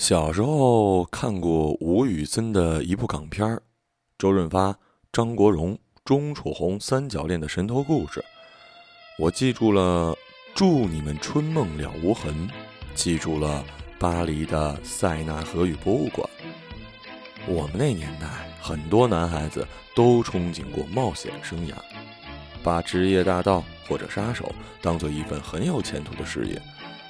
小时候看过吴宇森的一部港片儿，周润发、张国荣、钟楚红三角恋的神偷故事。我记住了“祝你们春梦了无痕”，记住了巴黎的塞纳河与博物馆。我们那年代，很多男孩子都憧憬过冒险生涯，把职业大盗或者杀手当做一份很有前途的事业。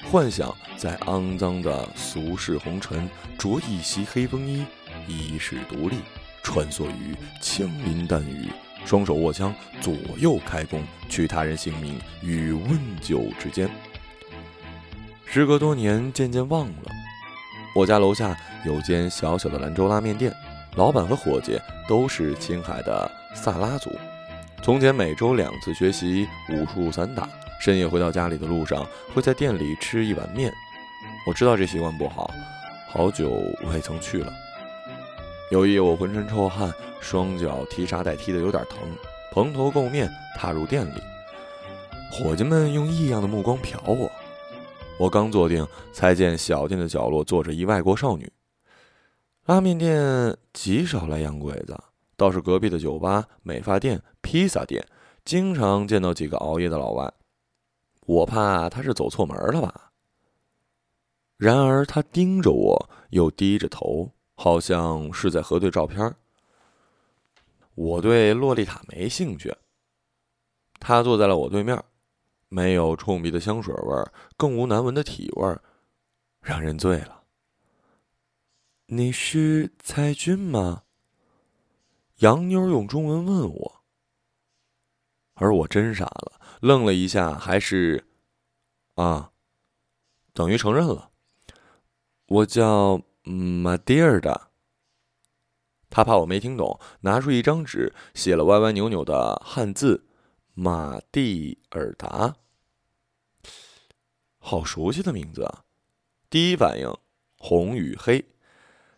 幻想在肮脏的俗世红尘，着一袭黑风衣，衣世独立，穿梭于枪林弹雨，双手握枪，左右开弓，取他人性命于问酒之间。时隔多年，渐渐忘了。我家楼下有间小小的兰州拉面店，老板和伙计都是青海的萨拉族。从前每周两次学习武术散打。深夜回到家里的路上，会在店里吃一碗面。我知道这习惯不好，好久未曾去了。有一夜，我浑身臭汗，双脚踢沙袋踢得有点疼，蓬头垢面踏入店里。伙计们用异样的目光瞟我。我刚坐定，才见小店的角落坐着一外国少女。拉面店极少来洋鬼子，倒是隔壁的酒吧、美发店、披萨店，经常见到几个熬夜的老外。我怕他是走错门了吧。然而他盯着我，又低着头，好像是在核对照片。我对洛丽塔没兴趣。他坐在了我对面，没有冲鼻的香水味，更无难闻的体味，让人醉了。你是蔡俊吗？杨妞用中文问我，而我真傻了。愣了一下，还是，啊，等于承认了。我叫马蒂尔达。他怕我没听懂，拿出一张纸，写了歪歪扭扭的汉字“马蒂尔达”。好熟悉的名字啊！第一反应，红与黑，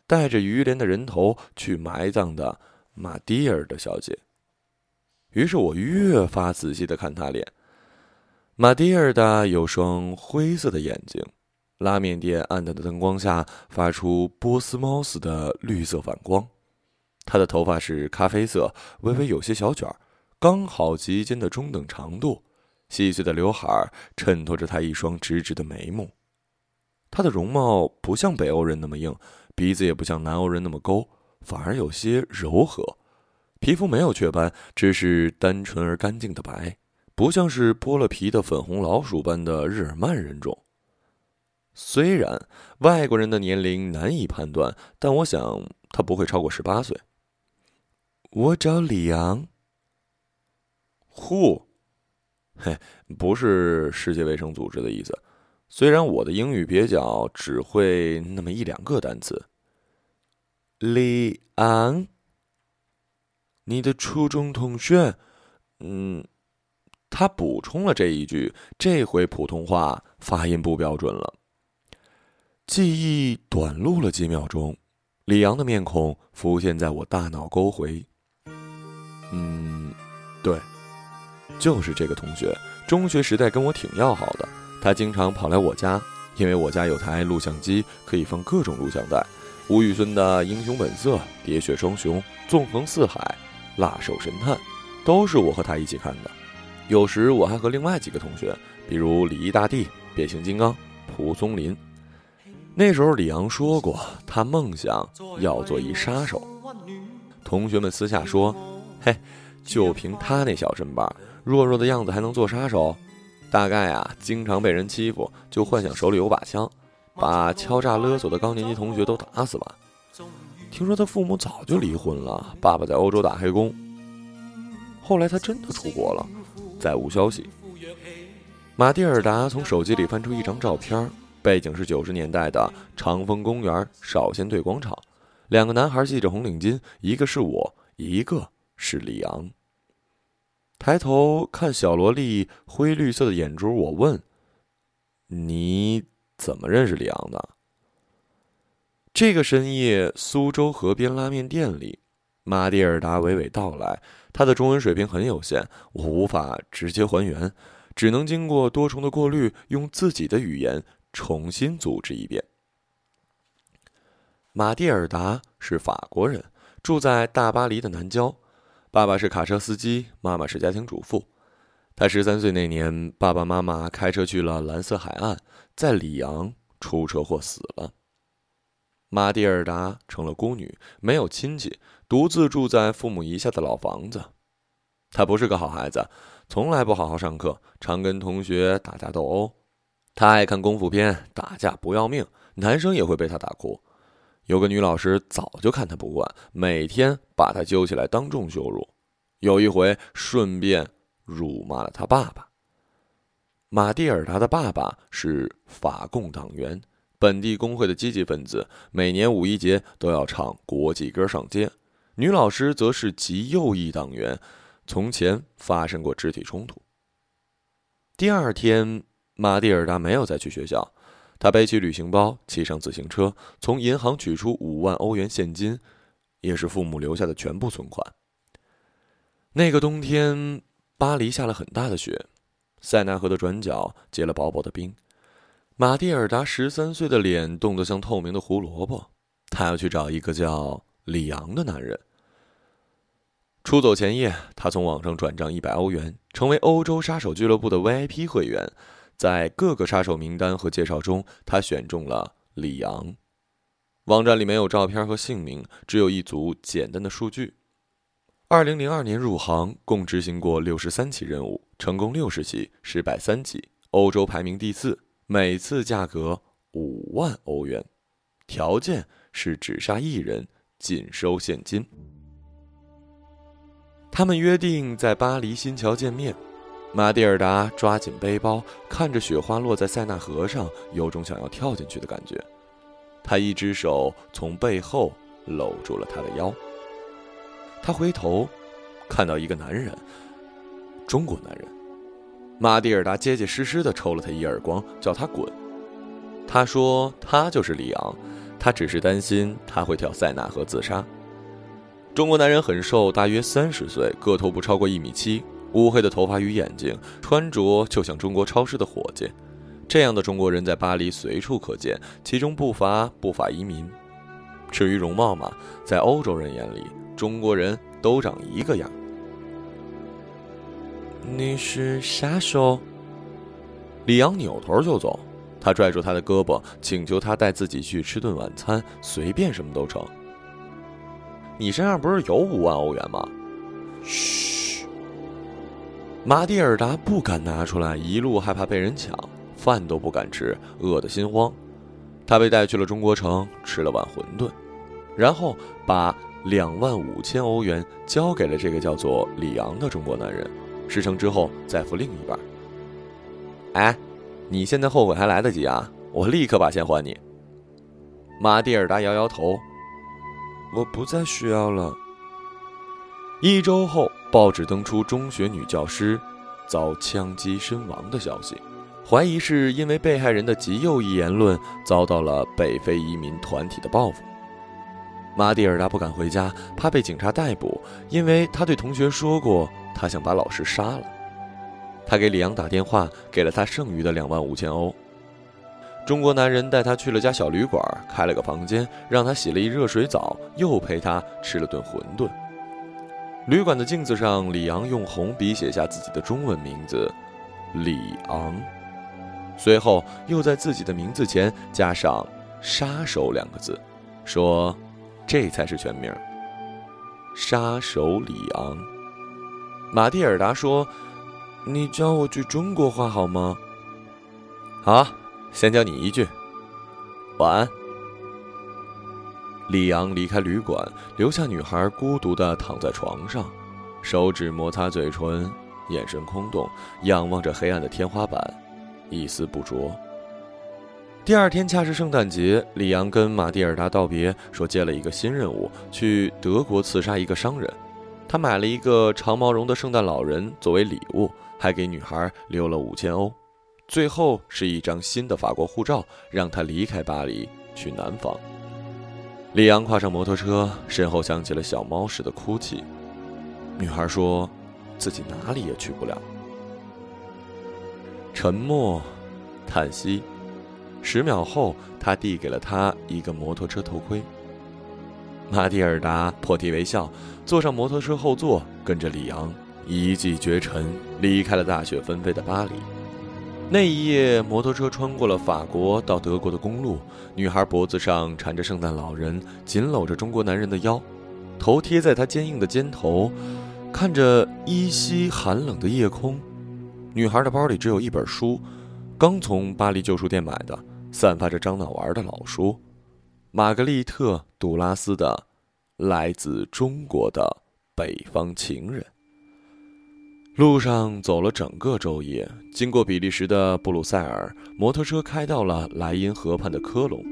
带着鱼鳞的人头去埋葬的马蒂尔的小姐。于是我越发仔细的看他脸。马蒂尔达有双灰色的眼睛，拉面店暗淡的灯光下发出波斯猫似的绿色反光。他的头发是咖啡色，微微有些小卷儿，刚好及肩的中等长度，细碎的刘海衬托着他一双直直的眉目。他的容貌不像北欧人那么硬，鼻子也不像南欧人那么勾，反而有些柔和。皮肤没有雀斑，只是单纯而干净的白，不像是剥了皮的粉红老鼠般的日耳曼人种。虽然外国人的年龄难以判断，但我想他不会超过十八岁。我找李阳。呼，嘿，不是世界卫生组织的意思。虽然我的英语蹩脚，只会那么一两个单词。李昂。你的初中同学，嗯，他补充了这一句，这回普通话发音不标准了。记忆短路了几秒钟，李阳的面孔浮现在我大脑沟回。嗯，对，就是这个同学，中学时代跟我挺要好的，他经常跑来我家，因为我家有台录像机，可以放各种录像带，吴宇森的《英雄本色》《喋血双雄》《纵横四海》。辣手神探，都是我和他一起看的。有时我还和另外几个同学，比如李毅大帝、变形金刚、蒲松龄。那时候李阳说过，他梦想要做一杀手。同学们私下说：“嘿，就凭他那小身板，弱弱的样子还能做杀手？大概啊，经常被人欺负，就幻想手里有把枪，把敲诈勒索的高年级同学都打死吧。”听说他父母早就离婚了，爸爸在欧洲打黑工。后来他真的出国了，再无消息。马蒂尔达从手机里翻出一张照片，背景是九十年代的长风公园少先队广场，两个男孩系着红领巾，一个是我，一个是李昂。抬头看小萝莉灰绿色的眼珠，我问：“你怎么认识李昂的？”这个深夜，苏州河边拉面店里，马蒂尔达娓娓道来。他的中文水平很有限，我无法直接还原，只能经过多重的过滤，用自己的语言重新组织一遍。马蒂尔达是法国人，住在大巴黎的南郊。爸爸是卡车司机，妈妈是家庭主妇。他十三岁那年，爸爸妈妈开车去了蓝色海岸，在里昂出车祸死了。玛蒂尔达成了孤女，没有亲戚，独自住在父母遗下的老房子。他不是个好孩子，从来不好好上课，常跟同学打架斗殴。他爱看功夫片，打架不要命，男生也会被他打哭。有个女老师早就看他不惯，每天把他揪起来当众羞辱。有一回，顺便辱骂了他爸爸。马蒂尔达的爸爸是法共党员，本地工会的积极分子，每年五一节都要唱国际歌上街。女老师则是极右翼党员，从前发生过肢体冲突。第二天，马蒂尔达没有再去学校。他背起旅行包，骑上自行车，从银行取出五万欧元现金，也是父母留下的全部存款。那个冬天，巴黎下了很大的雪，塞纳河的转角结了薄薄的冰。马蒂尔达十三岁的脸冻得像透明的胡萝卜。他要去找一个叫里昂的男人。出走前夜，他从网上转账一百欧元，成为欧洲杀手俱乐部的 VIP 会员。在各个杀手名单和介绍中，他选中了里昂。网站里没有照片和姓名，只有一组简单的数据。二零零二年入行，共执行过六十三起任务，成功六十起，失败三起，欧洲排名第四，每次价格五万欧元，条件是只杀一人，仅收现金。他们约定在巴黎新桥见面。马蒂尔达抓紧背包，看着雪花落在塞纳河上，有种想要跳进去的感觉。他一只手从背后搂住了她的腰。他回头，看到一个男人，中国男人。马蒂尔达结结实实的抽了他一耳光，叫他滚。他说他就是里昂，他只是担心他会跳塞纳河自杀。中国男人很瘦，大约三十岁，个头不超过一米七。乌黑的头发与眼睛，穿着就像中国超市的伙计。这样的中国人在巴黎随处可见，其中不乏不法移民。至于容貌嘛，在欧洲人眼里，中国人都长一个样。你是杀手？李阳扭头就走，他拽住他的胳膊，请求他带自己去吃顿晚餐，随便什么都成。你身上不是有五万欧元吗？嘘。马蒂尔达不敢拿出来，一路害怕被人抢，饭都不敢吃，饿得心慌。他被带去了中国城，吃了碗馄饨，然后把两万五千欧元交给了这个叫做里昂的中国男人，事成之后再付另一半。哎，你现在后悔还来得及啊！我立刻把钱还你。马蒂尔达摇摇头，我不再需要了。一周后。报纸登出中学女教师遭枪击身亡的消息，怀疑是因为被害人的极右翼言论遭到了北非移民团体的报复。马蒂尔达不敢回家，怕被警察逮捕，因为他对同学说过他想把老师杀了。他给李昂打电话，给了他剩余的两万五千欧。中国男人带他去了家小旅馆，开了个房间，让他洗了一热水澡，又陪他吃了顿馄饨。旅馆的镜子上，李昂用红笔写下自己的中文名字“李昂”，随后又在自己的名字前加上“杀手”两个字，说：“这才是全名。”杀手里昂。马蒂尔达说：“你教我句中国话好吗？”“好，先教你一句，晚安。”里昂离开旅馆，留下女孩孤独地躺在床上，手指摩擦嘴唇，眼神空洞，仰望着黑暗的天花板，一丝不着。第二天恰是圣诞节，李阳跟马蒂尔达道别，说接了一个新任务，去德国刺杀一个商人。他买了一个长毛绒的圣诞老人作为礼物，还给女孩留了五千欧，最后是一张新的法国护照，让他离开巴黎，去南方。李阳跨上摩托车，身后响起了小猫似的哭泣。女孩说：“自己哪里也去不了。”沉默，叹息。十秒后，他递给了他一个摩托车头盔。马蒂尔达破涕为笑，坐上摩托车后座，跟着里昂一骑绝尘，离开了大雪纷飞的巴黎。那一夜，摩托车穿过了法国到德国的公路，女孩脖子上缠着圣诞老人，紧搂着中国男人的腰，头贴在他坚硬的肩头，看着依稀寒冷的夜空。女孩的包里只有一本书，刚从巴黎旧书店买的，散发着樟脑丸的老书。玛格丽特·杜拉斯的《来自中国的北方情人》。路上走了整个昼夜，经过比利时的布鲁塞尔，摩托车开到了莱茵河畔的科隆。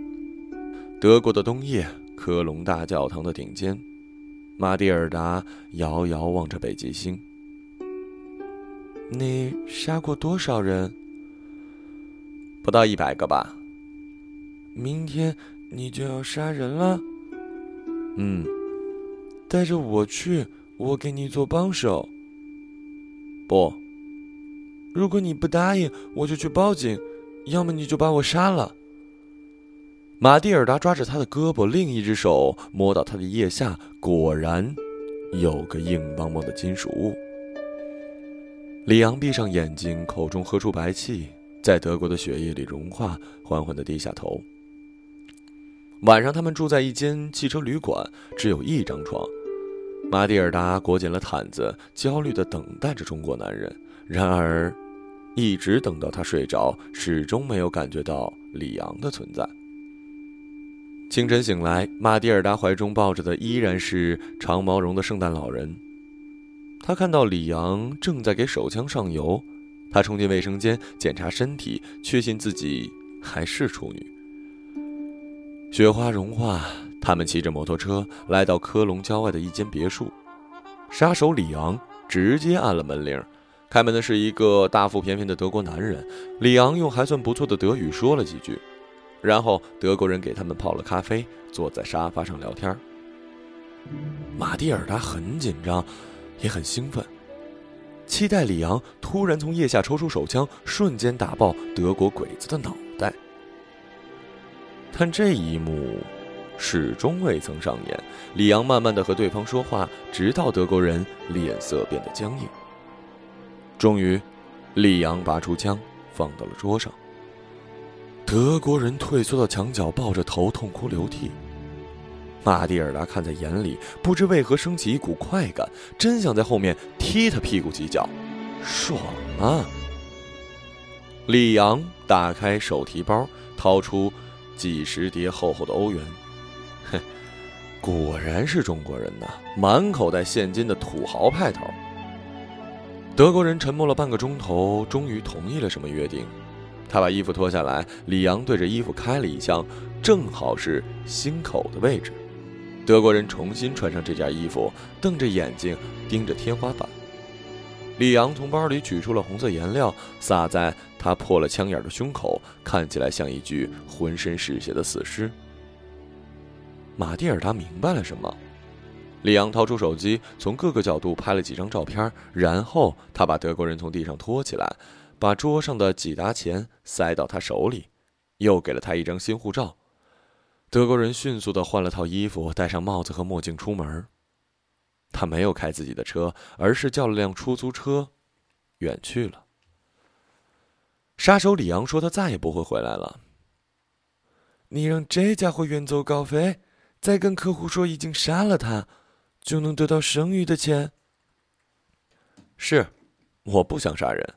德国的冬夜，科隆大教堂的顶尖，马蒂尔达遥遥望着北极星。你杀过多少人？不到一百个吧。明天。你就要杀人了？嗯，带着我去，我给你做帮手。不，如果你不答应，我就去报警，要么你就把我杀了。马蒂尔达抓着他的胳膊，另一只手摸到他的腋下，果然有个硬邦邦的金属物。里昂闭上眼睛，口中喝出白气，在德国的血液里融化，缓缓的低下头。晚上，他们住在一间汽车旅馆，只有一张床。马蒂尔达裹紧了毯子，焦虑地等待着中国男人。然而，一直等到他睡着，始终没有感觉到里昂的存在。清晨醒来，马蒂尔达怀中抱着的依然是长毛绒的圣诞老人。他看到里昂正在给手枪上油，他冲进卫生间检查身体，确信自己还是处女。雪花融化，他们骑着摩托车来到科隆郊外的一间别墅。杀手里昂直接按了门铃，开门的是一个大腹便便的德国男人。里昂用还算不错的德语说了几句，然后德国人给他们泡了咖啡，坐在沙发上聊天。马蒂尔达很紧张，也很兴奋，期待里昂突然从腋下抽出手枪，瞬间打爆德国鬼子的脑袋。但这一幕始终未曾上演。里昂慢慢的和对方说话，直到德国人脸色变得僵硬。终于，里昂拔出枪，放到了桌上。德国人退缩到墙角，抱着头痛哭流涕。马蒂尔达看在眼里，不知为何升起一股快感，真想在后面踢他屁股几脚，爽啊！里昂打开手提包，掏出。几十叠厚厚的欧元，哼，果然是中国人呐，满口袋现金的土豪派头。德国人沉默了半个钟头，终于同意了什么约定。他把衣服脱下来，李阳对着衣服开了一枪，正好是心口的位置。德国人重新穿上这件衣服，瞪着眼睛盯着天花板。李阳从包里取出了红色颜料，洒在他破了枪眼的胸口，看起来像一具浑身是血的死尸。马蒂尔达明白了什么，李昂掏出手机，从各个角度拍了几张照片，然后他把德国人从地上拖起来，把桌上的几沓钱塞到他手里，又给了他一张新护照。德国人迅速地换了套衣服，戴上帽子和墨镜出门。他没有开自己的车，而是叫了辆出租车，远去了。杀手里昂说：“他再也不会回来了。”你让这家伙远走高飞，再跟客户说已经杀了他，就能得到剩余的钱。是，我不想杀人。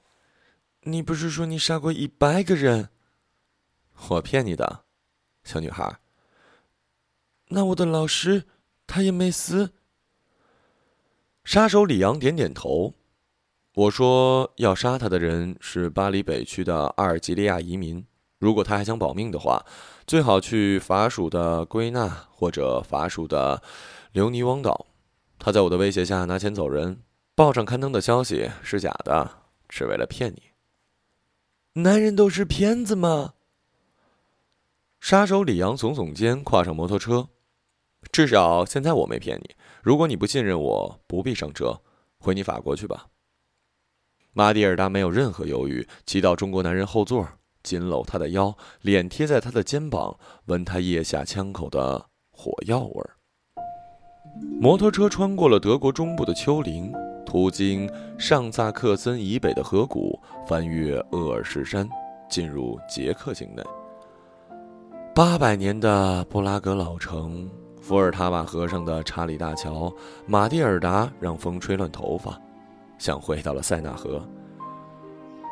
你不是说你杀过一百个人？我骗你的，小女孩。那我的老师，他也没死。杀手里昂点点头。我说要杀他的人是巴黎北区的阿尔及利亚移民。如果他还想保命的话，最好去法属的圭纳或者法属的留尼汪岛。他在我的威胁下拿钱走人。报上刊登的消息是假的，是为了骗你。男人都是骗子吗？杀手里昂耸耸肩，跨上摩托车。至少现在我没骗你。如果你不信任我，不必上车，回你法国去吧。马蒂尔达没有任何犹豫，骑到中国男人后座，紧搂他的腰，脸贴在他的肩膀，闻他腋下枪口的火药味儿。摩托车穿过了德国中部的丘陵，途经上萨克森以北的河谷，翻越鄂尔什山，进入捷克境内。八百年的布拉格老城，伏尔塔瓦河上的查理大桥，马蒂尔达让风吹乱头发，像回到了塞纳河。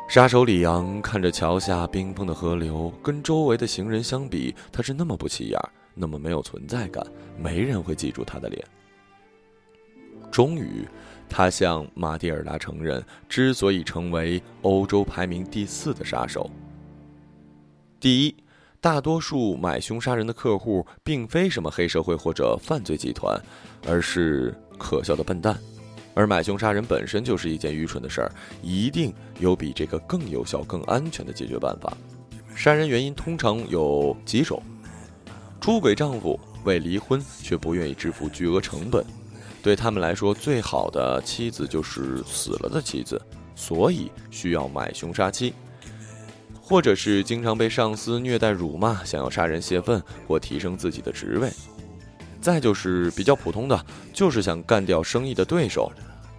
杀手里昂看着桥下冰封的河流，跟周围的行人相比，他是那么不起眼，那么没有存在感，没人会记住他的脸。终于，他向马蒂尔达承认，之所以成为欧洲排名第四的杀手，第一，大多数买凶杀人的客户并非什么黑社会或者犯罪集团，而是可笑的笨蛋。而买凶杀人本身就是一件愚蠢的事儿，一定有比这个更有效、更安全的解决办法。杀人原因通常有几种：出轨丈夫为离婚却不愿意支付巨额成本，对他们来说，最好的妻子就是死了的妻子，所以需要买凶杀妻；或者是经常被上司虐待辱骂，想要杀人泄愤或提升自己的职位。再就是比较普通的，就是想干掉生意的对手，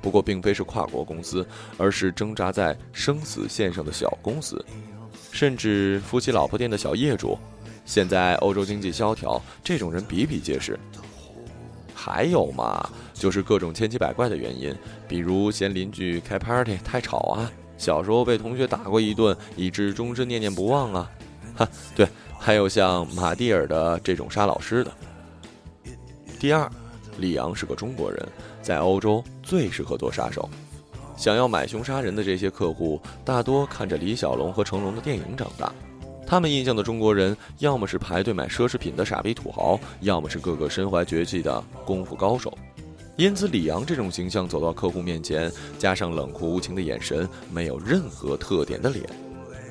不过并非是跨国公司，而是挣扎在生死线上的小公司，甚至夫妻老婆店的小业主。现在欧洲经济萧条，这种人比比皆是。还有嘛，就是各种千奇百怪的原因，比如嫌邻居开 party 太吵啊，小时候被同学打过一顿，以致终身念念不忘啊。哈，对，还有像马蒂尔的这种杀老师的。第二，李昂是个中国人，在欧洲最适合做杀手。想要买凶杀人的这些客户，大多看着李小龙和成龙的电影长大。他们印象的中国人，要么是排队买奢侈品的傻逼土豪，要么是个个身怀绝技的功夫高手。因此，李昂这种形象走到客户面前，加上冷酷无情的眼神，没有任何特点的脸，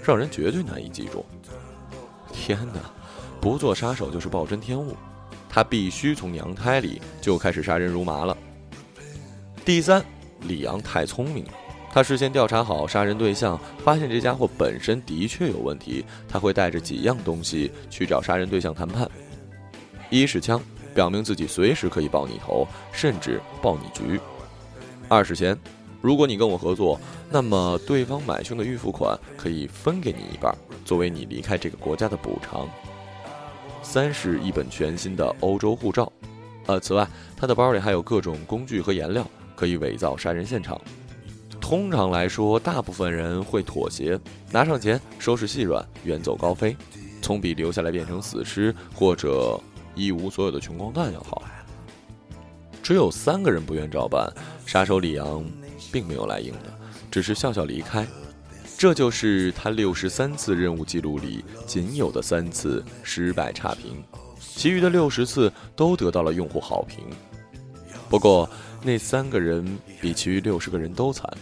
让人绝对难以记住。天哪，不做杀手就是暴殄天物。他必须从娘胎里就开始杀人如麻了。第三，李阳太聪明了，他事先调查好杀人对象，发现这家伙本身的确有问题，他会带着几样东西去找杀人对象谈判：一是枪，表明自己随时可以爆你头，甚至爆你局；二是钱，如果你跟我合作，那么对方买凶的预付款可以分给你一半，作为你离开这个国家的补偿。三是一本全新的欧洲护照，呃，此外，他的包里还有各种工具和颜料，可以伪造杀人现场。通常来说，大部分人会妥协，拿上钱，收拾细软，远走高飞，总比留下来变成死尸或者一无所有的穷光蛋要好。只有三个人不愿照办，杀手李阳并没有来硬的，只是笑笑离开。这就是他六十三次任务记录里仅有的三次失败差评，其余的六十次都得到了用户好评。不过那三个人比其余六十个人都惨，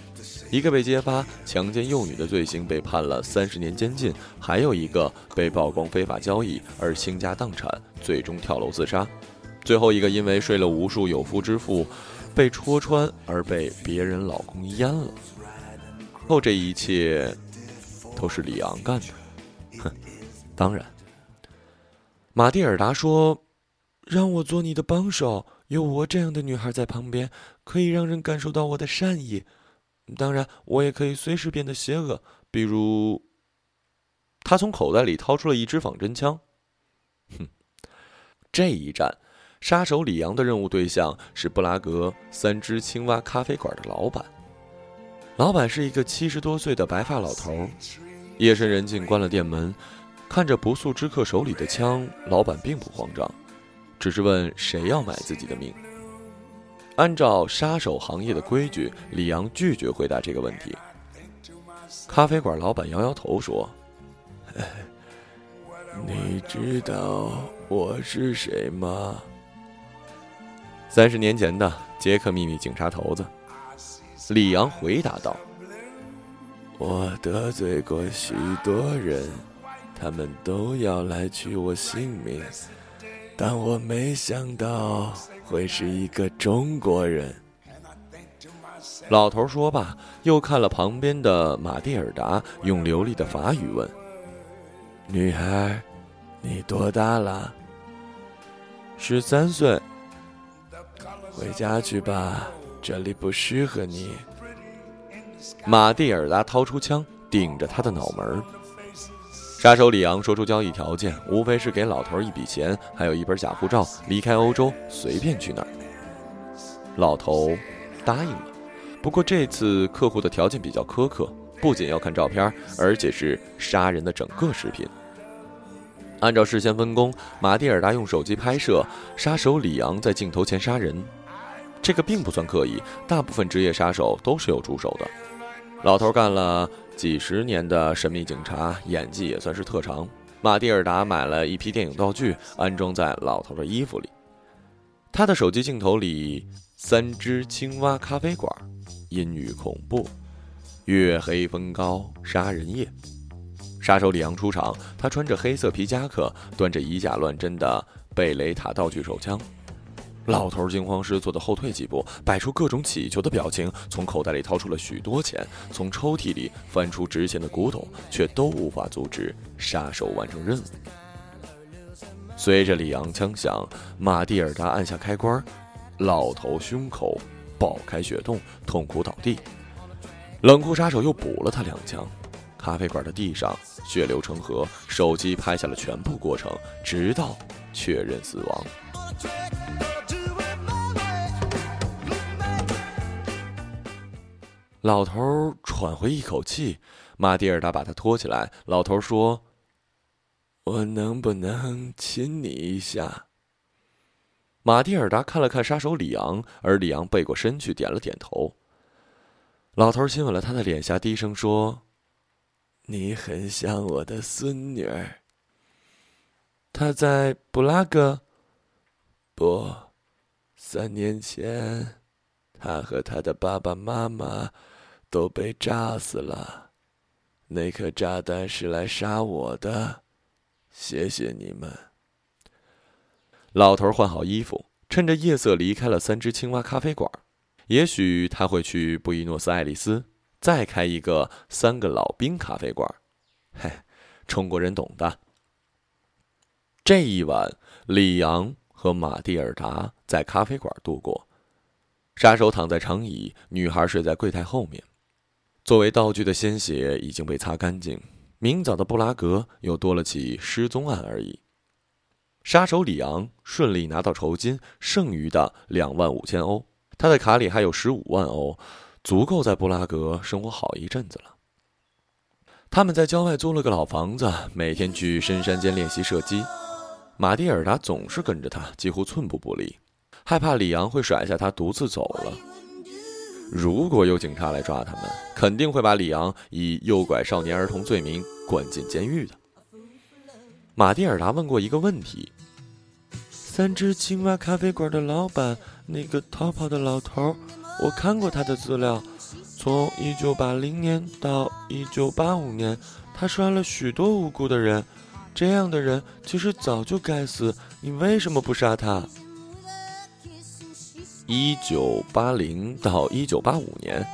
一个被揭发强奸幼女的罪行被判了三十年监禁，还有一个被曝光非法交易而倾家荡产，最终跳楼自杀，最后一个因为睡了无数有夫之妇，被戳穿而被别人老公阉了。后这一切都是里昂干的，哼！当然，马蒂尔达说：“让我做你的帮手，有我这样的女孩在旁边，可以让人感受到我的善意。当然，我也可以随时变得邪恶，比如……”他从口袋里掏出了一支仿真枪。哼！这一战，杀手里昂的任务对象是布拉格三只青蛙咖啡馆的老板。老板是一个七十多岁的白发老头，夜深人静，关了店门，看着不速之客手里的枪，老板并不慌张，只是问谁要买自己的命。按照杀手行业的规矩，李阳拒绝回答这个问题。咖啡馆老板摇摇头说：“ 你知道我是谁吗？三十年前的杰克秘密警察头子。”李阳回答道：“我得罪过许多人，他们都要来取我性命，但我没想到会是一个中国人。”老头说罢，又看了旁边的马蒂尔达，用流利的法语问：“女孩，你多大了？”“十三岁。”回家去吧，这里不适合你。马蒂尔达掏出枪，顶着他的脑门。杀手里昂说出交易条件，无非是给老头一笔钱，还有一本假护照，离开欧洲，随便去哪儿。老头答应了，不过这次客户的条件比较苛刻，不仅要看照片，而且是杀人的整个视频。按照事先分工，马蒂尔达用手机拍摄，杀手里昂在镜头前杀人。这个并不算刻意，大部分职业杀手都是有助手的。老头干了几十年的神秘警察，演技也算是特长。马蒂尔达买了一批电影道具，安装在老头的衣服里。他的手机镜头里，三只青蛙咖啡馆，阴郁恐怖，月黑风高，杀人夜。杀手里昂出场，他穿着黑色皮夹克，端着以假乱真的贝雷塔道具手枪。老头惊慌失措地后退几步，摆出各种乞求的表情，从口袋里掏出了许多钱，从抽屉里翻出值钱的古董，却都无法阻止杀手完成任务。随着里昂枪响，马蒂尔达按下开关，老头胸口爆开血洞，痛苦倒地。冷酷杀手又补了他两枪。咖啡馆的地上血流成河，手机拍下了全部过程，直到确认死亡。老头喘回一口气，马蒂尔达把他拖起来。老头说：“我能不能亲你一下？”马蒂尔达看了看杀手里昂，而里昂背过身去，点了点头。老头亲吻了他的脸颊，低声说。你很像我的孙女儿。她在布拉格。不，三年前，她和她的爸爸妈妈都被炸死了。那颗炸弹是来杀我的。谢谢你们。老头换好衣服，趁着夜色离开了三只青蛙咖啡馆。也许他会去布宜诺斯艾利斯。再开一个三个老兵咖啡馆，嘿，中国人懂的。这一晚，里昂和马蒂尔达在咖啡馆度过。杀手躺在长椅，女孩睡在柜台后面。作为道具的鲜血已经被擦干净，明早的布拉格又多了起失踪案而已。杀手里昂顺利拿到酬金，剩余的两万五千欧，他的卡里还有十五万欧。足够在布拉格生活好一阵子了。他们在郊外租了个老房子，每天去深山间练习射击。马蒂尔达总是跟着他，几乎寸步不离，害怕里昂会甩下他独自走了。如果有警察来抓他们，肯定会把里昂以诱拐少年儿童罪名关进监狱的。马蒂尔达问过一个问题：三只青蛙咖啡馆的老板，那个逃跑的老头。我看过他的资料，从一九八零年到一九八五年，他杀了许多无辜的人。这样的人其实早就该死，你为什么不杀他？一九八零到一九八五年，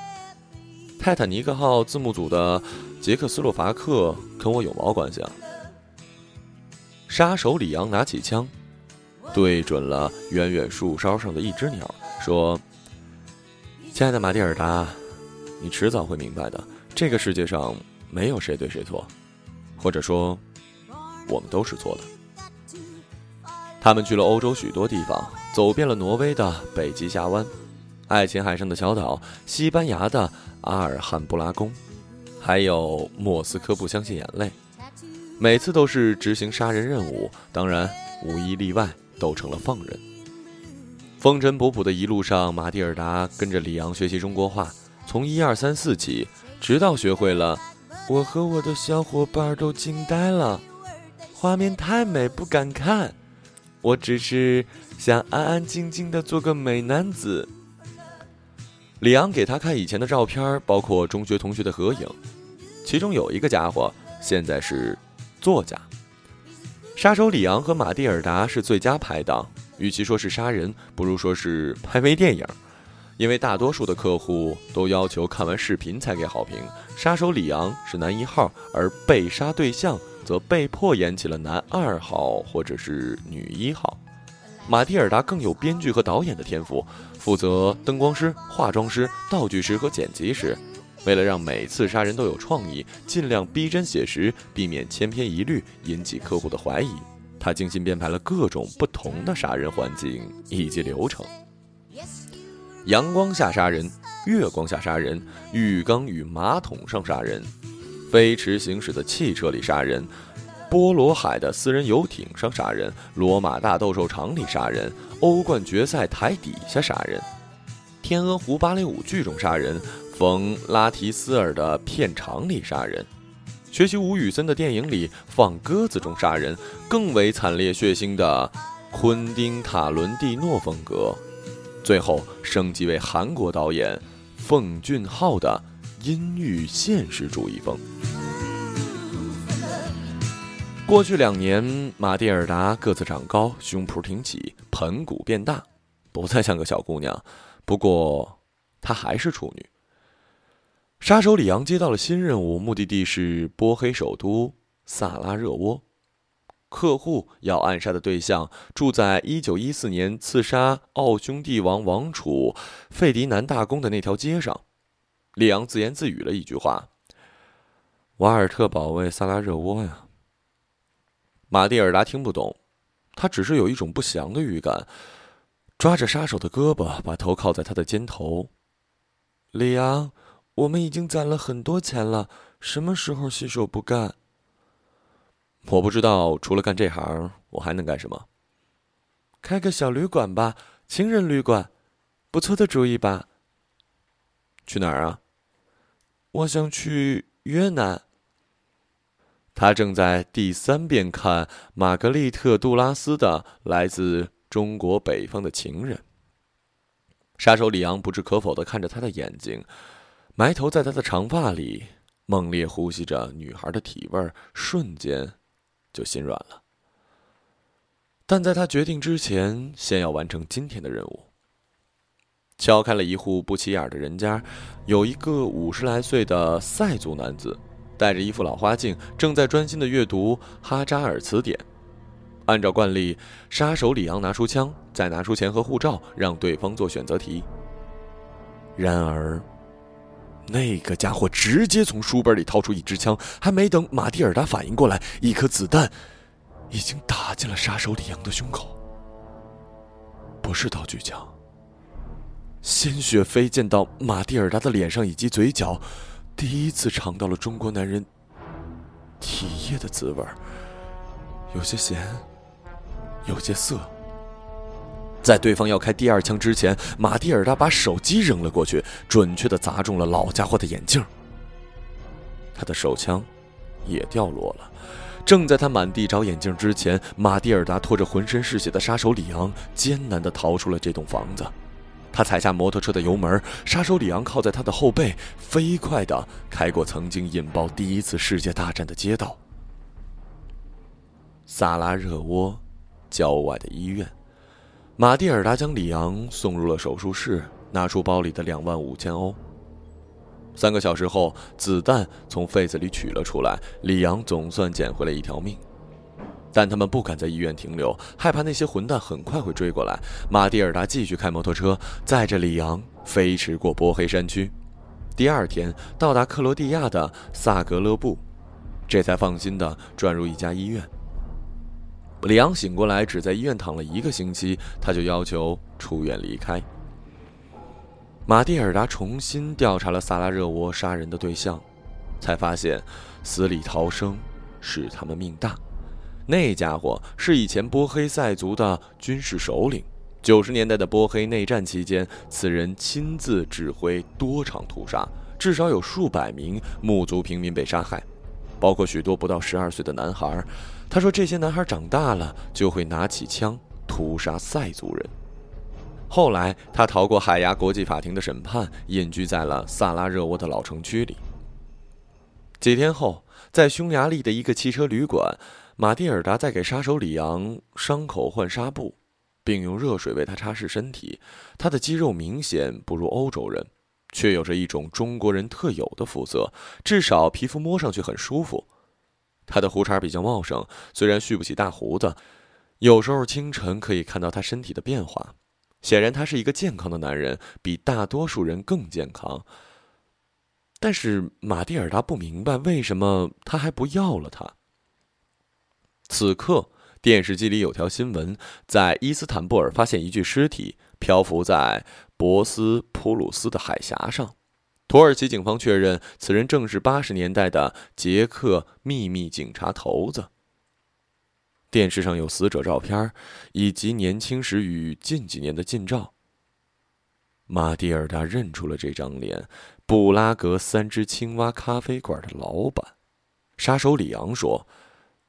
泰坦尼克号字幕组的捷克斯洛伐克跟我有毛关系啊？杀手里昂拿起枪，对准了远远树梢上的一只鸟，说。亲爱的马蒂尔达，你迟早会明白的。这个世界上没有谁对谁错，或者说，我们都是错的。他们去了欧洲许多地方，走遍了挪威的北极峡湾、爱琴海上的小岛、西班牙的阿尔汉布拉宫，还有莫斯科不相信眼泪。每次都是执行杀人任务，当然无一例外都成了放人。风尘仆仆的一路上，马蒂尔达跟着里昂学习中国话，从一二三四起，直到学会了。我和我的小伙伴都惊呆了，画面太美，不敢看。我只是想安安静静的做个美男子。李昂给他看以前的照片，包括中学同学的合影，其中有一个家伙现在是作家。杀手里昂和马蒂尔达是最佳拍档。与其说是杀人，不如说是拍微电影，因为大多数的客户都要求看完视频才给好评。杀手里昂是男一号，而被杀对象则被迫演起了男二号或者是女一号。马蒂尔达更有编剧和导演的天赋，负责灯光师、化妆师、道具师和剪辑师。为了让每次杀人都有创意，尽量逼真写实，避免千篇一律，引起客户的怀疑，他精心编排了各种不同的杀人环境以及流程：阳光下杀人、月光下杀人、浴缸与马桶上杀人、飞驰行驶的汽车里杀人。波罗海的私人游艇上杀人，罗马大斗兽场里杀人，欧冠决赛台底下杀人，天鹅湖芭蕾舞剧中杀人，冯拉提斯尔的片场里杀人，学习吴宇森的电影里放鸽子中杀人，更为惨烈血腥的昆汀塔伦蒂诺风格，最后升级为韩国导演奉俊昊的阴郁现实主义风。过去两年，马蒂尔达个子长高，胸脯挺起，盆骨变大，不再像个小姑娘。不过，她还是处女。杀手里昂接到了新任务，目的地是波黑首都萨拉热窝。客户要暗杀的对象住在1914年刺杀奥匈帝王王储费迪南大公的那条街上。里昂自言自语了一句话：“瓦尔特保卫萨拉热窝呀。”马蒂尔达听不懂，他只是有一种不祥的预感，抓着杀手的胳膊，把头靠在他的肩头。里昂，我们已经攒了很多钱了，什么时候洗手不干？我不知道，除了干这行，我还能干什么？开个小旅馆吧，情人旅馆，不错的主意吧？去哪儿啊？我想去越南。他正在第三遍看玛格丽特·杜拉斯的《来自中国北方的情人》。杀手里昂不置可否地看着他的眼睛，埋头在他的长发里，猛烈呼吸着女孩的体味，瞬间就心软了。但在他决定之前，先要完成今天的任务。敲开了一户不起眼的人家，有一个五十来岁的塞族男子。戴着一副老花镜，正在专心的阅读《哈扎尔词典》。按照惯例，杀手里昂拿出枪，再拿出钱和护照，让对方做选择题。然而，那个家伙直接从书本里掏出一支枪，还没等马蒂尔达反应过来，一颗子弹已经打进了杀手里昂的胸口。不是道具枪，鲜血飞溅到马蒂尔达的脸上以及嘴角。第一次尝到了中国男人体液的滋味有些咸，有些涩。在对方要开第二枪之前，马蒂尔达把手机扔了过去，准确的砸中了老家伙的眼镜。他的手枪也掉落了。正在他满地找眼镜之前，马蒂尔达拖着浑身是血的杀手里昂艰难的逃出了这栋房子。他踩下摩托车的油门，杀手里昂靠在他的后背，飞快地开过曾经引爆第一次世界大战的街道。萨拉热窝郊外的医院，马蒂尔达将里昂送入了手术室，拿出包里的两万五千欧。三个小时后，子弹从肺子里取了出来，里昂总算捡回了一条命。但他们不敢在医院停留，害怕那些混蛋很快会追过来。马蒂尔达继续开摩托车，载着里昂飞驰过波黑山区。第二天到达克罗地亚的萨格勒布，这才放心地转入一家医院。里昂醒过来，只在医院躺了一个星期，他就要求出院离开。马蒂尔达重新调查了萨拉热窝杀人的对象，才发现死里逃生是他们命大。那家伙是以前波黑塞族的军事首领。九十年代的波黑内战期间，此人亲自指挥多场屠杀，至少有数百名穆族平民被杀害，包括许多不到十二岁的男孩。他说，这些男孩长大了就会拿起枪屠杀塞族人。后来，他逃过海牙国际法庭的审判，隐居在了萨拉热窝的老城区里。几天后，在匈牙利的一个汽车旅馆。马蒂尔达在给杀手里昂伤口换纱布，并用热水为他擦拭身体。他的肌肉明显不如欧洲人，却有着一种中国人特有的肤色，至少皮肤摸上去很舒服。他的胡茬比较茂盛，虽然蓄不起大胡子，有时候清晨可以看到他身体的变化，显然他是一个健康的男人，比大多数人更健康。但是马蒂尔达不明白为什么他还不要了他。此刻，电视机里有条新闻：在伊斯坦布尔发现一具尸体，漂浮在博斯普鲁斯的海峡上。土耳其警方确认，此人正是八十年代的捷克秘密警察头子。电视上有死者照片，以及年轻时与近几年的近照。马蒂尔达认出了这张脸。布拉格三只青蛙咖啡馆的老板，杀手里昂说：“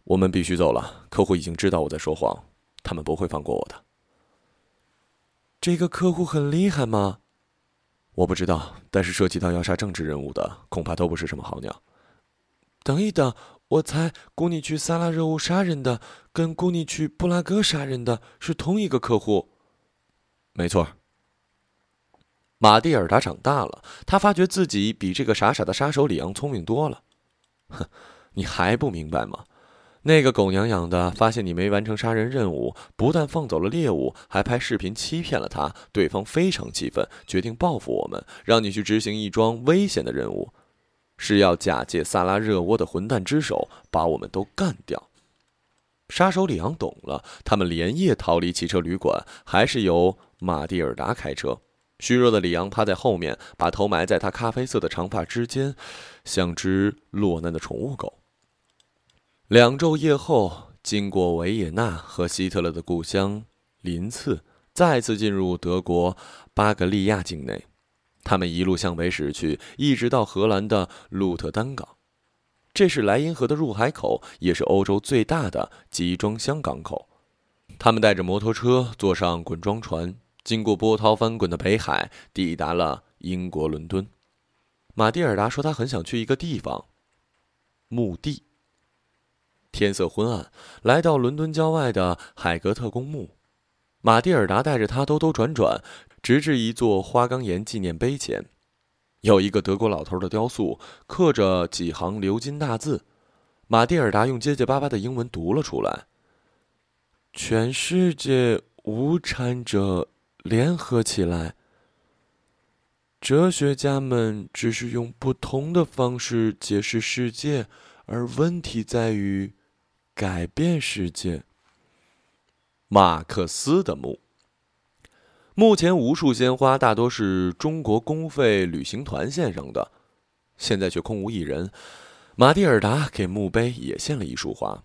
我们必须走了，客户已经知道我在说谎，他们不会放过我的。”这个客户很厉害吗？我不知道，但是涉及到要杀政治人物的，恐怕都不是什么好鸟。等一等，我猜雇你去萨拉热窝杀人的，跟雇你去布拉格杀人的是同一个客户。没错。马蒂尔达长大了，他发觉自己比这个傻傻的杀手里昂聪明多了。哼，你还不明白吗？那个狗娘养的发现你没完成杀人任务，不但放走了猎物，还拍视频欺骗了他。对方非常气愤，决定报复我们，让你去执行一桩危险的任务，是要假借萨拉热窝的混蛋之手把我们都干掉。杀手里昂懂了，他们连夜逃离汽车旅馆，还是由马蒂尔达开车。虚弱的里昂趴在后面，把头埋在他咖啡色的长发之间，像只落难的宠物狗。两昼夜后，经过维也纳和希特勒的故乡林茨，再次进入德国巴格利亚境内。他们一路向北驶去，一直到荷兰的鹿特丹港。这是莱茵河的入海口，也是欧洲最大的集装箱港口。他们带着摩托车，坐上滚装船。经过波涛翻滚的北海，抵达了英国伦敦。马蒂尔达说：“他很想去一个地方。”墓地。天色昏暗，来到伦敦郊外的海格特公墓。马蒂尔达带着他兜兜转转，直至一座花岗岩纪念碑前，有一个德国老头的雕塑，刻着几行鎏金大字。马蒂尔达用结结巴巴的英文读了出来：“全世界无产者。”联合起来，哲学家们只是用不同的方式解释世界，而问题在于改变世界。马克思的墓，目前无数鲜花，大多是中国公费旅行团献上的，现在却空无一人。马蒂尔达给墓碑也献了一束花，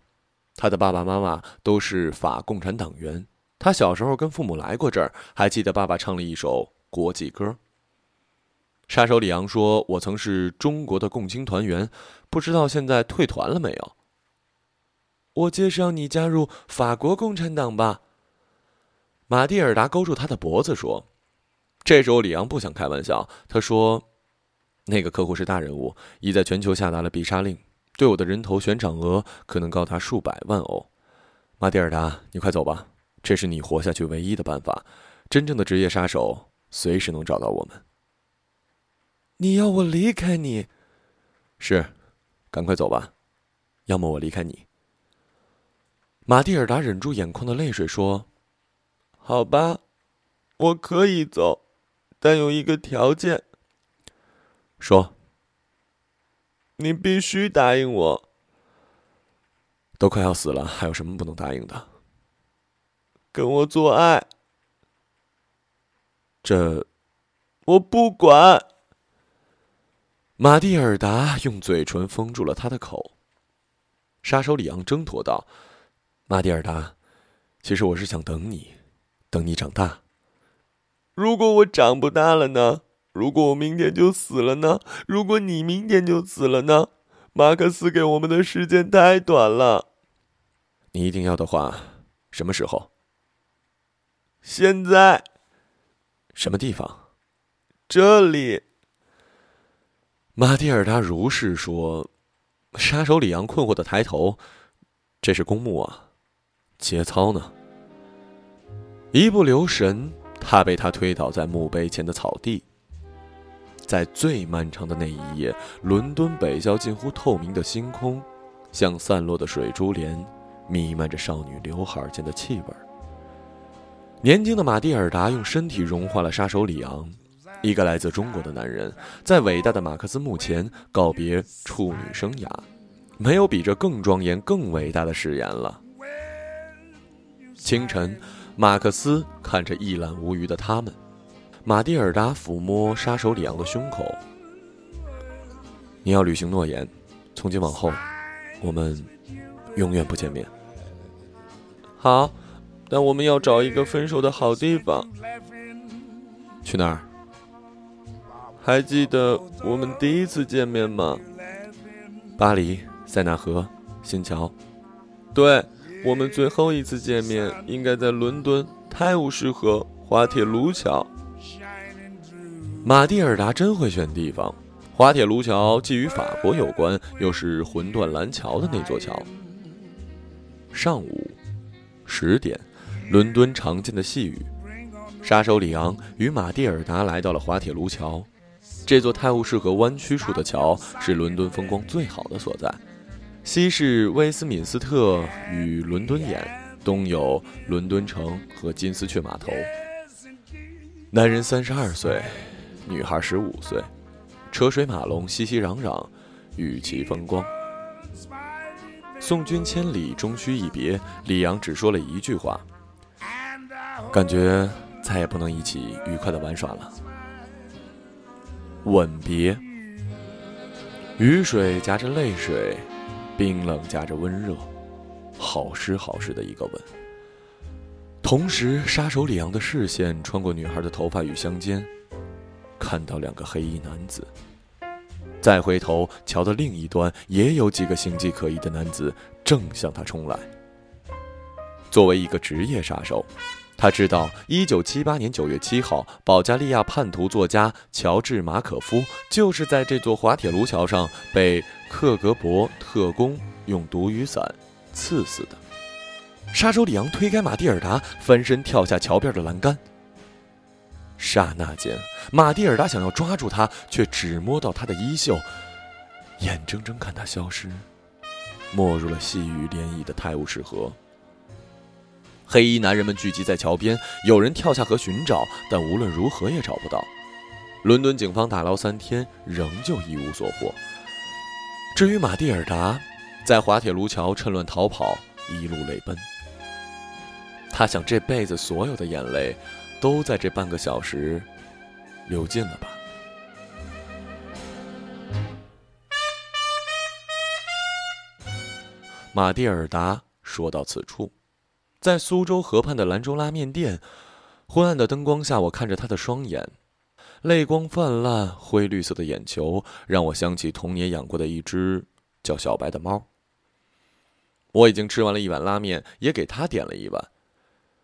他的爸爸妈妈都是法共产党员。他小时候跟父母来过这儿，还记得爸爸唱了一首国际歌。杀手里昂说：“我曾是中国的共青团员，不知道现在退团了没有。”我介绍你加入法国共产党吧。马蒂尔达勾住他的脖子说：“这时候里昂不想开玩笑，他说：‘那个客户是大人物，已在全球下达了必杀令，对我的人头悬赏额可能高达数百万欧。’马蒂尔达，你快走吧。”这是你活下去唯一的办法。真正的职业杀手随时能找到我们。你要我离开你？是，赶快走吧，要么我离开你。马蒂尔达忍住眼眶的泪水说：“好吧，我可以走，但有一个条件。说，你必须答应我。都快要死了，还有什么不能答应的？”跟我做爱，这我不管。马蒂尔达用嘴唇封住了他的口。杀手里昂挣脱道：“马蒂尔达，其实我是想等你，等你长大。如果我长不大了呢？如果我明天就死了呢？如果你明天就死了呢？马克思给我们的时间太短了。你一定要的话，什么时候？”现在，什么地方？这里。马蒂尔达如是说。杀手里昂困惑的抬头：“这是公墓啊，节操呢？”一不留神，他被他推倒在墓碑前的草地。在最漫长的那一夜，伦敦北郊近乎透明的星空，像散落的水珠帘，弥漫着少女刘海间的气味。年轻的马蒂尔达用身体融化了杀手里昂，一个来自中国的男人，在伟大的马克思墓前告别处女生涯。没有比这更庄严、更伟大的誓言了。清晨，马克思看着一览无余的他们，马蒂尔达抚摸杀手里昂的胸口。你要履行诺言，从今往后，我们永远不见面。好，但我们要找一个分手的好地方。去哪儿？还记得我们第一次见面吗？巴黎。塞纳河，新桥，对我们最后一次见面应该在伦敦泰晤士河滑铁卢桥。马蒂尔达真会选地方，滑铁卢桥既与法国有关，又是魂断蓝桥的那座桥。上午十点，伦敦常见的细雨，杀手里昂与马蒂尔达来到了滑铁卢桥。这座泰晤士河弯曲处的桥是伦敦风光最好的所在。西是威斯敏斯特与伦敦眼，东有伦敦城和金丝雀码头。男人三十二岁，女孩十五岁，车水马龙，熙熙攘攘，雨其风光。送君千里，终须一别。李阳只说了一句话，感觉再也不能一起愉快的玩耍了。吻别，雨水夹着泪水。冰冷夹着温热，好湿好湿的一个吻。同时，杀手里昂的视线穿过女孩的头发与香肩，看到两个黑衣男子。再回头，桥的另一端也有几个形迹可疑的男子正向他冲来。作为一个职业杀手，他知道，一九七八年九月七号，保加利亚叛徒作家乔治·马可夫就是在这座滑铁卢桥上被。克格勃特工用毒雨伞刺死的。杀手里昂推开马蒂尔达，翻身跳下桥边的栏杆。刹那间，马蒂尔达想要抓住他，却只摸到他的衣袖，眼睁睁看他消失，没入了细雨涟漪的泰晤士河。黑衣男人们聚集在桥边，有人跳下河寻找，但无论如何也找不到。伦敦警方打捞三天，仍旧一无所获。至于马蒂尔达，在滑铁卢桥趁乱逃跑，一路泪奔。他想，这辈子所有的眼泪，都在这半个小时流尽了吧。马蒂尔达说到此处，在苏州河畔的兰州拉面店，昏暗的灯光下，我看着他的双眼。泪光泛滥，灰绿色的眼球让我想起童年养过的一只叫小白的猫。我已经吃完了一碗拉面，也给他点了一碗。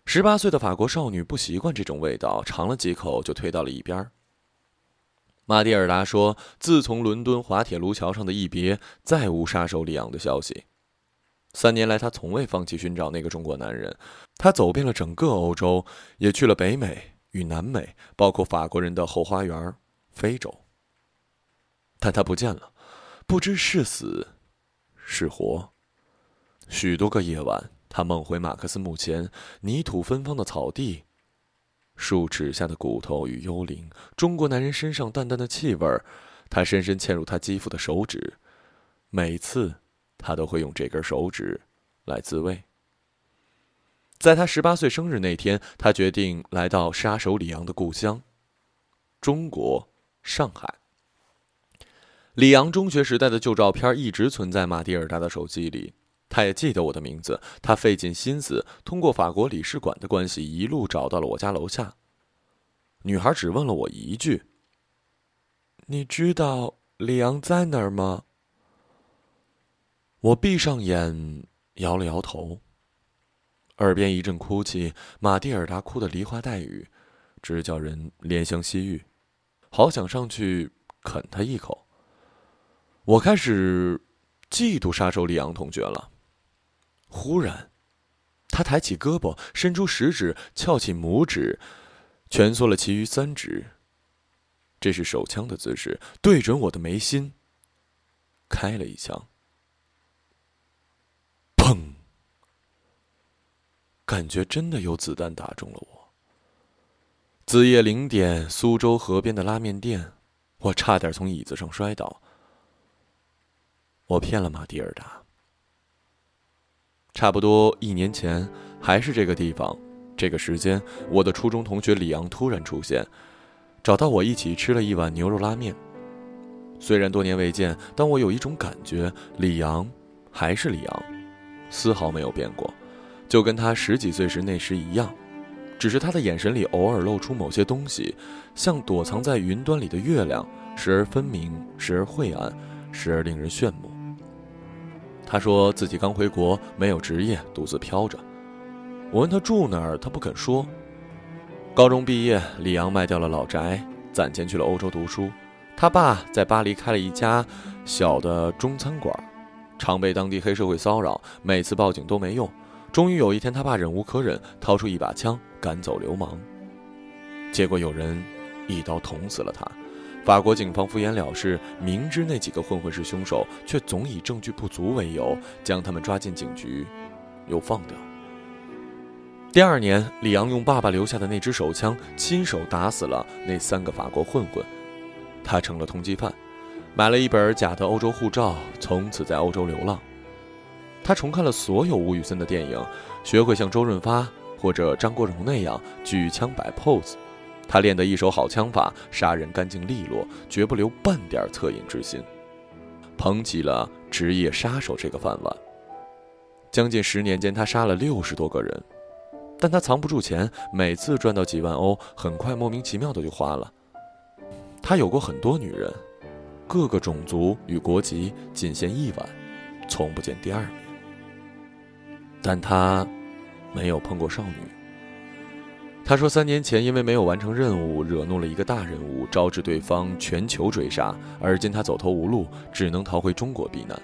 十八岁的法国少女不习惯这种味道，尝了几口就推到了一边。马蒂尔达说：“自从伦敦滑铁卢桥上的一别，再无杀手里昂的消息。三年来，他从未放弃寻找那个中国男人。他走遍了整个欧洲，也去了北美。”与南美，包括法国人的后花园——非洲。但他不见了，不知是死是活。许多个夜晚，他梦回马克思墓前，泥土芬芳的草地，树齿下的骨头与幽灵，中国男人身上淡淡的气味，他深深嵌入他肌肤的手指，每次他都会用这根手指来自慰。在他十八岁生日那天，他决定来到杀手里昂的故乡——中国上海。里昂中学时代的旧照片一直存在马蒂尔达的手机里，他也记得我的名字。他费尽心思，通过法国领事馆的关系，一路找到了我家楼下。女孩只问了我一句：“你知道里昂在哪儿吗？”我闭上眼，摇了摇头。耳边一阵哭泣，马蒂尔达哭得梨花带雨，直叫人怜香惜玉，好想上去啃他一口。我开始嫉妒杀手里昂同学了。忽然，他抬起胳膊，伸出食指，翘起拇指，蜷缩了其余三指。这是手枪的姿势，对准我的眉心，开了一枪。砰！感觉真的有子弹打中了我。子夜零点，苏州河边的拉面店，我差点从椅子上摔倒。我骗了马蒂尔达。差不多一年前，还是这个地方，这个时间，我的初中同学李阳突然出现，找到我一起吃了一碗牛肉拉面。虽然多年未见，但我有一种感觉，李阳还是李阳，丝毫没有变过，就跟他十几岁时那时一样，只是他的眼神里偶尔露出某些东西，像躲藏在云端里的月亮，时而分明，时而晦暗，时而令人炫目。他说自己刚回国，没有职业，独自飘着。我问他住哪儿，他不肯说。高中毕业，李阳卖掉了老宅，攒钱去了欧洲读书。他爸在巴黎开了一家小的中餐馆，常被当地黑社会骚扰，每次报警都没用。终于有一天，他爸忍无可忍，掏出一把枪赶走流氓。结果有人一刀捅死了他。法国警方敷衍了事，明知那几个混混是凶手，却总以证据不足为由将他们抓进警局，又放掉。第二年，李昂用爸爸留下的那支手枪亲手打死了那三个法国混混，他成了通缉犯，买了一本假的欧洲护照，从此在欧洲流浪。他重看了所有吴宇森的电影，学会像周润发或者张国荣那样举枪摆 pose。他练得一手好枪法，杀人干净利落，绝不留半点恻隐之心，捧起了职业杀手这个饭碗。将近十年间，他杀了六十多个人，但他藏不住钱，每次赚到几万欧，很快莫名其妙的就花了。他有过很多女人，各个种族与国籍，仅限一晚，从不见第二面。但他没有碰过少女。他说，三年前因为没有完成任务，惹怒了一个大人物，招致对方全球追杀。而今他走投无路，只能逃回中国避难。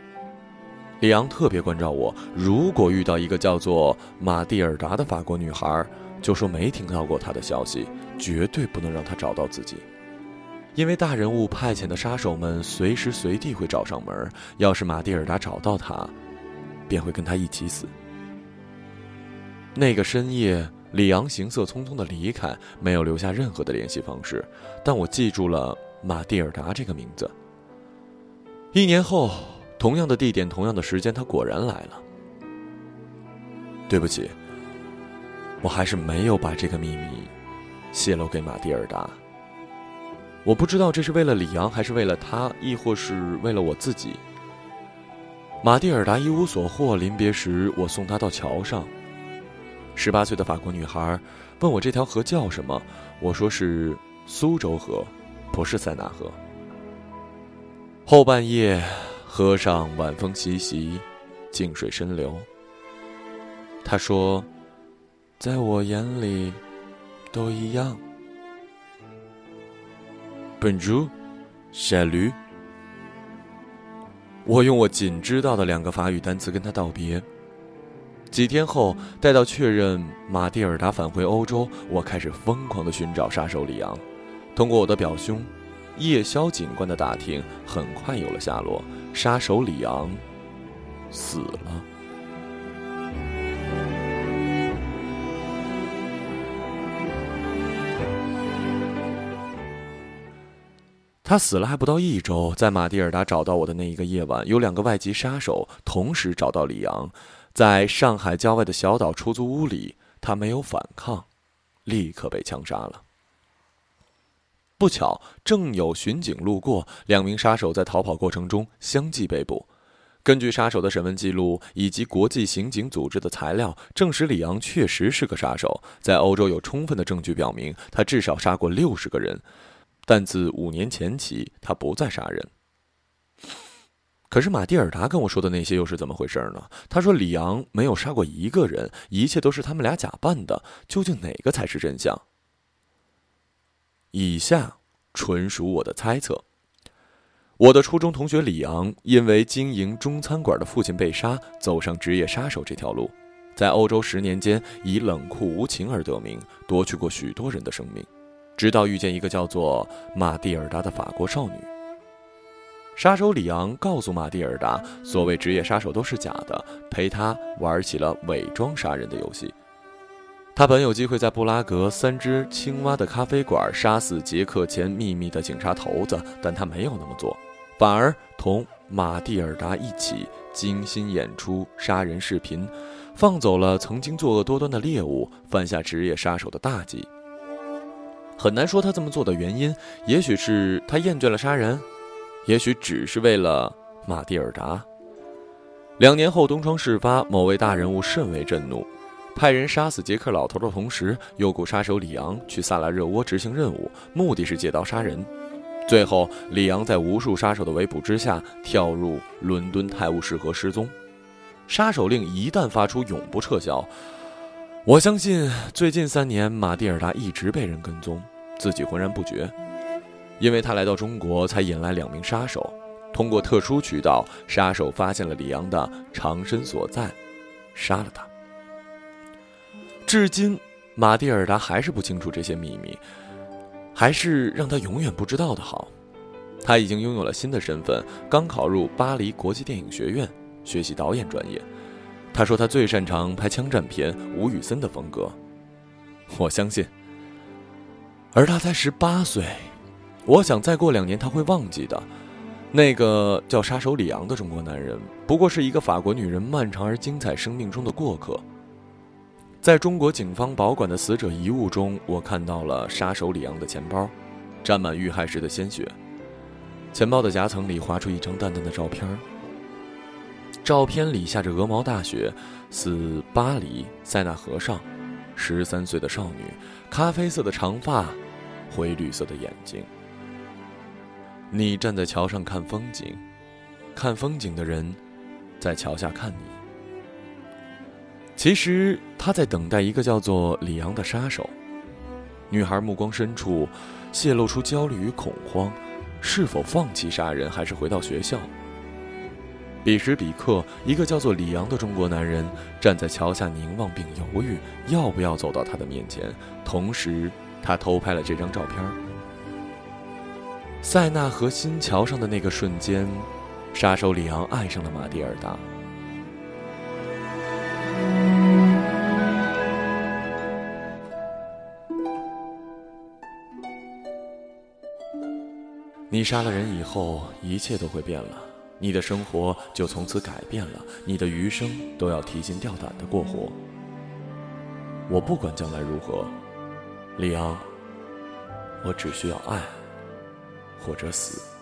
李阳特别关照我，如果遇到一个叫做马蒂尔达的法国女孩，就说没听到过她的消息，绝对不能让她找到自己，因为大人物派遣的杀手们随时随地会找上门。要是马蒂尔达找到他，便会跟他一起死。那个深夜。李阳行色匆匆的离开，没有留下任何的联系方式，但我记住了马蒂尔达这个名字。一年后，同样的地点，同样的时间，他果然来了。对不起，我还是没有把这个秘密泄露给马蒂尔达。我不知道这是为了李阳，还是为了他，亦或是为了我自己。马蒂尔达一无所获，临别时，我送他到桥上。十八岁的法国女孩问我这条河叫什么，我说是苏州河，不是塞纳河。后半夜，河上晚风习习，静水深流。她说，在我眼里，都一样。本猪，傻驴。我用我仅知道的两个法语单词跟她道别。几天后，待到确认马蒂尔达返回欧洲，我开始疯狂的寻找杀手里昂。通过我的表兄叶宵警官的打听，很快有了下落：杀手里昂死了。他死了还不到一周，在马蒂尔达找到我的那一个夜晚，有两个外籍杀手同时找到里昂。在上海郊外的小岛出租屋里，他没有反抗，立刻被枪杀了。不巧，正有巡警路过，两名杀手在逃跑过程中相继被捕。根据杀手的审问记录以及国际刑警组织的材料，证实李昂确实是个杀手。在欧洲有充分的证据表明，他至少杀过六十个人，但自五年前起，他不再杀人。可是马蒂尔达跟我说的那些又是怎么回事呢？他说李昂没有杀过一个人，一切都是他们俩假扮的。究竟哪个才是真相？以下纯属我的猜测。我的初中同学李昂因为经营中餐馆的父亲被杀，走上职业杀手这条路，在欧洲十年间以冷酷无情而得名，夺去过许多人的生命，直到遇见一个叫做马蒂尔达的法国少女。杀手里昂告诉马蒂尔达，所谓职业杀手都是假的，陪他玩起了伪装杀人的游戏。他本有机会在布拉格三只青蛙的咖啡馆杀死杰克前秘密的警察头子，但他没有那么做，反而同马蒂尔达一起精心演出杀人视频，放走了曾经作恶多端的猎物，犯下职业杀手的大忌。很难说他这么做的原因，也许是他厌倦了杀人，也许只是为了马蒂尔达。两年后东窗事发，某位大人物甚为震怒。派人杀死杰克老头的同时，又雇杀手里昂去萨拉热窝执行任务，目的是借刀杀人。最后，里昂在无数杀手的围捕之下，跳入伦敦泰晤士河失踪。杀手令一旦发出，永不撤销。我相信，最近三年，马蒂尔达一直被人跟踪，自己浑然不觉，因为他来到中国，才引来两名杀手。通过特殊渠道，杀手发现了李昂的藏身所在，杀了他。至今，马蒂尔达还是不清楚这些秘密，还是让他永远不知道的好。他已经拥有了新的身份，刚考入巴黎国际电影学院学习导演专业。他说他最擅长拍枪战片，吴宇森的风格。我相信。而他才十八岁，我想再过两年他会忘记的。那个叫杀手里昂的中国男人，不过是一个法国女人漫长而精彩生命中的过客。在中国警方保管的死者遗物中，我看到了杀手里昂的钱包，沾满遇害时的鲜血。钱包的夹层里划出一张淡淡的照片照片里下着鹅毛大雪，似巴黎塞纳河上，十三岁的少女，咖啡色的长发，灰绿色的眼睛。你站在桥上看风景，看风景的人，在桥下看你。其实他在等待一个叫做李阳的杀手。女孩目光深处泄露出焦虑与恐慌，是否放弃杀人，还是回到学校？彼时彼刻，一个叫做李阳的中国男人站在桥下凝望并犹豫，要不要走到他的面前。同时，他偷拍了这张照片。塞纳河新桥上的那个瞬间，杀手里昂爱上了马蒂尔达。你杀了人以后，一切都会变了，你的生活就从此改变了，你的余生都要提心吊胆的过活。我不管将来如何，里昂，我只需要爱，或者死。